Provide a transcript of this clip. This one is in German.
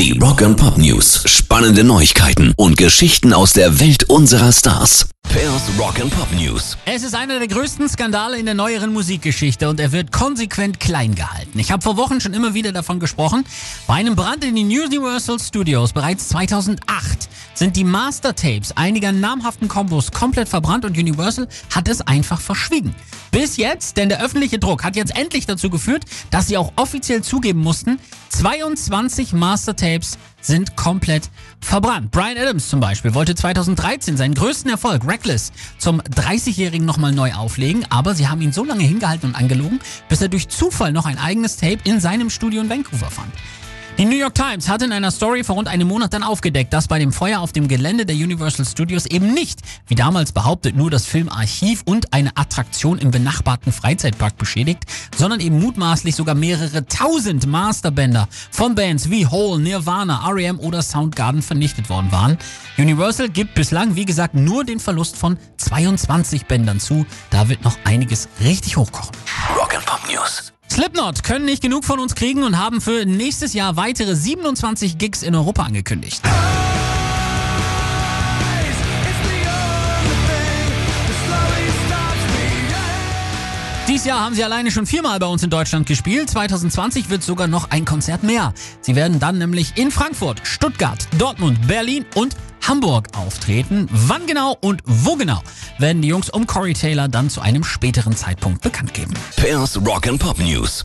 Die Rock and Pop News. Spannende Neuigkeiten und Geschichten aus der Welt unserer Stars. Pairs Rock and Pop News. Es ist einer der größten Skandale in der neueren Musikgeschichte und er wird konsequent klein gehalten. Ich habe vor Wochen schon immer wieder davon gesprochen. Bei einem Brand in den Universal Studios bereits 2008 sind die Master-Tapes einiger namhaften Kombos komplett verbrannt und Universal hat es einfach verschwiegen. Bis jetzt, denn der öffentliche Druck hat jetzt endlich dazu geführt, dass sie auch offiziell zugeben mussten, 22 Master-Tapes sind komplett verbrannt. Brian Adams zum Beispiel wollte 2013 seinen größten Erfolg, Reckless, zum 30-Jährigen nochmal neu auflegen, aber sie haben ihn so lange hingehalten und angelogen, bis er durch Zufall noch ein eigenes Tape in seinem Studio in Vancouver fand. Die New York Times hat in einer Story vor rund einem Monat dann aufgedeckt, dass bei dem Feuer auf dem Gelände der Universal Studios eben nicht, wie damals behauptet, nur das Filmarchiv und eine Attraktion im benachbarten Freizeitpark beschädigt, sondern eben mutmaßlich sogar mehrere tausend Masterbänder von Bands wie Hole, Nirvana, R.E.M. oder Soundgarden vernichtet worden waren. Universal gibt bislang, wie gesagt, nur den Verlust von 22 Bändern zu. Da wird noch einiges richtig hochkochen. Rock and Pop News. Slipknot können nicht genug von uns kriegen und haben für nächstes Jahr weitere 27 Gigs in Europa angekündigt. Dieses Jahr haben sie alleine schon viermal bei uns in Deutschland gespielt. 2020 wird sogar noch ein Konzert mehr. Sie werden dann nämlich in Frankfurt, Stuttgart, Dortmund, Berlin und Hamburg auftreten. Wann genau und wo genau werden die Jungs um Corey Taylor dann zu einem späteren Zeitpunkt bekannt geben. Pairs Rock and Pop News.